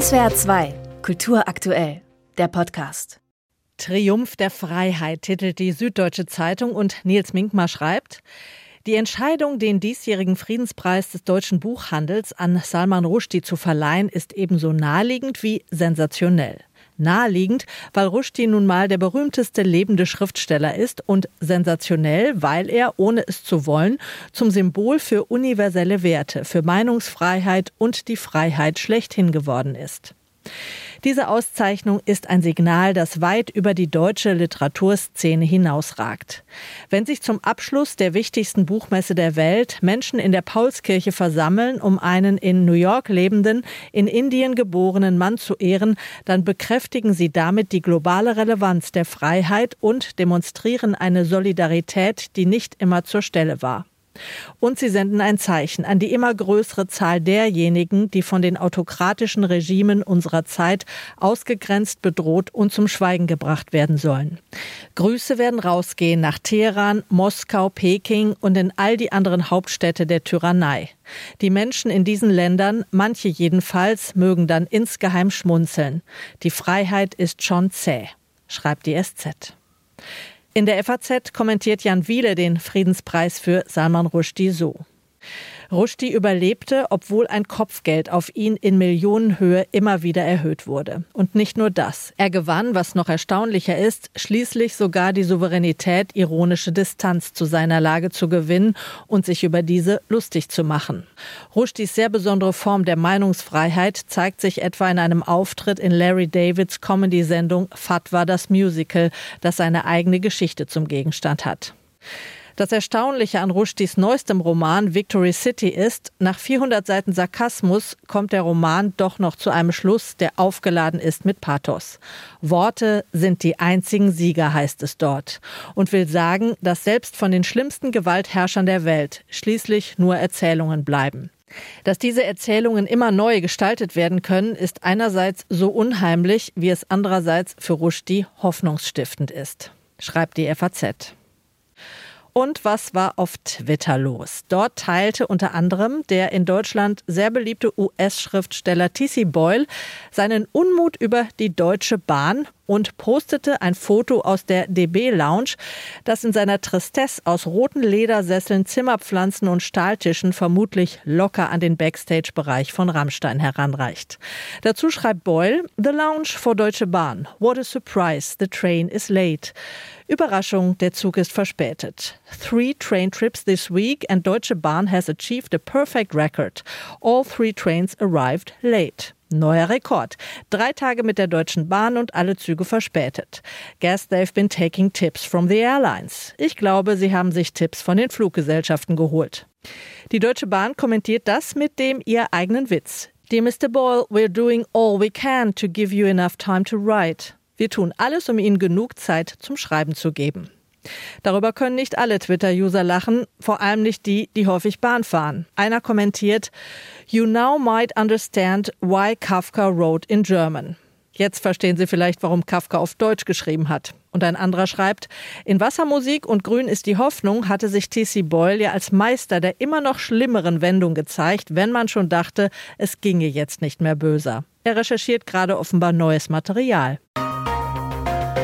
SWR 2, Kultur aktuell, der Podcast. Triumph der Freiheit titelt die Süddeutsche Zeitung und Nils Minkmar schreibt, die Entscheidung, den diesjährigen Friedenspreis des deutschen Buchhandels an Salman Rushdie zu verleihen, ist ebenso naheliegend wie sensationell. Naheliegend, weil Rushdie nun mal der berühmteste lebende Schriftsteller ist und sensationell, weil er, ohne es zu wollen, zum Symbol für universelle Werte, für Meinungsfreiheit und die Freiheit schlechthin geworden ist. Diese Auszeichnung ist ein Signal, das weit über die deutsche Literaturszene hinausragt. Wenn sich zum Abschluss der wichtigsten Buchmesse der Welt Menschen in der Paulskirche versammeln, um einen in New York lebenden, in Indien geborenen Mann zu ehren, dann bekräftigen sie damit die globale Relevanz der Freiheit und demonstrieren eine Solidarität, die nicht immer zur Stelle war. Und sie senden ein Zeichen an die immer größere Zahl derjenigen, die von den autokratischen Regimen unserer Zeit ausgegrenzt, bedroht und zum Schweigen gebracht werden sollen. Grüße werden rausgehen nach Teheran, Moskau, Peking und in all die anderen Hauptstädte der Tyrannei. Die Menschen in diesen Ländern, manche jedenfalls, mögen dann insgeheim schmunzeln. Die Freiheit ist schon zäh, schreibt die SZ. In der FAZ kommentiert Jan Wiele den Friedenspreis für Salman Rushdie so. Rushdie überlebte, obwohl ein Kopfgeld auf ihn in Millionenhöhe immer wieder erhöht wurde. Und nicht nur das. Er gewann, was noch erstaunlicher ist, schließlich sogar die Souveränität, ironische Distanz zu seiner Lage zu gewinnen und sich über diese lustig zu machen. Rushdies sehr besondere Form der Meinungsfreiheit zeigt sich etwa in einem Auftritt in Larry Davids Comedy-Sendung Fatwa das Musical, das seine eigene Geschichte zum Gegenstand hat. Das Erstaunliche an Rushdies neuestem Roman Victory City ist, nach 400 Seiten Sarkasmus kommt der Roman doch noch zu einem Schluss, der aufgeladen ist mit Pathos. Worte sind die einzigen Sieger, heißt es dort. Und will sagen, dass selbst von den schlimmsten Gewaltherrschern der Welt schließlich nur Erzählungen bleiben. Dass diese Erzählungen immer neu gestaltet werden können, ist einerseits so unheimlich, wie es andererseits für Rushdie hoffnungsstiftend ist, schreibt die FAZ. Und was war auf Twitter los? Dort teilte unter anderem der in Deutschland sehr beliebte US-Schriftsteller T.C. Boyle seinen Unmut über die Deutsche Bahn und postete ein Foto aus der DB Lounge, das in seiner Tristesse aus roten Ledersesseln, Zimmerpflanzen und Stahltischen vermutlich locker an den Backstage-Bereich von Rammstein heranreicht. Dazu schreibt Boyle, The Lounge for Deutsche Bahn. What a surprise, the train is late. Überraschung, der Zug ist verspätet. Three train trips this week and Deutsche Bahn has achieved a perfect record. All three trains arrived late. Neuer Rekord. Drei Tage mit der Deutschen Bahn und alle Züge verspätet. Guess they've been taking tips from the airlines. Ich glaube, sie haben sich Tipps von den Fluggesellschaften geholt. Die Deutsche Bahn kommentiert das mit dem ihr eigenen Witz. Dear Mr. Boyle, we're doing all we can to give you enough time to write. Wir tun alles, um Ihnen genug Zeit zum Schreiben zu geben. Darüber können nicht alle Twitter-User lachen, vor allem nicht die, die häufig Bahn fahren. Einer kommentiert, You now might understand why Kafka wrote in German. Jetzt verstehen Sie vielleicht, warum Kafka auf Deutsch geschrieben hat. Und ein anderer schreibt, in Wassermusik und Grün ist die Hoffnung hatte sich T.C. Boyle ja als Meister der immer noch schlimmeren Wendung gezeigt, wenn man schon dachte, es ginge jetzt nicht mehr böser. Er recherchiert gerade offenbar neues Material.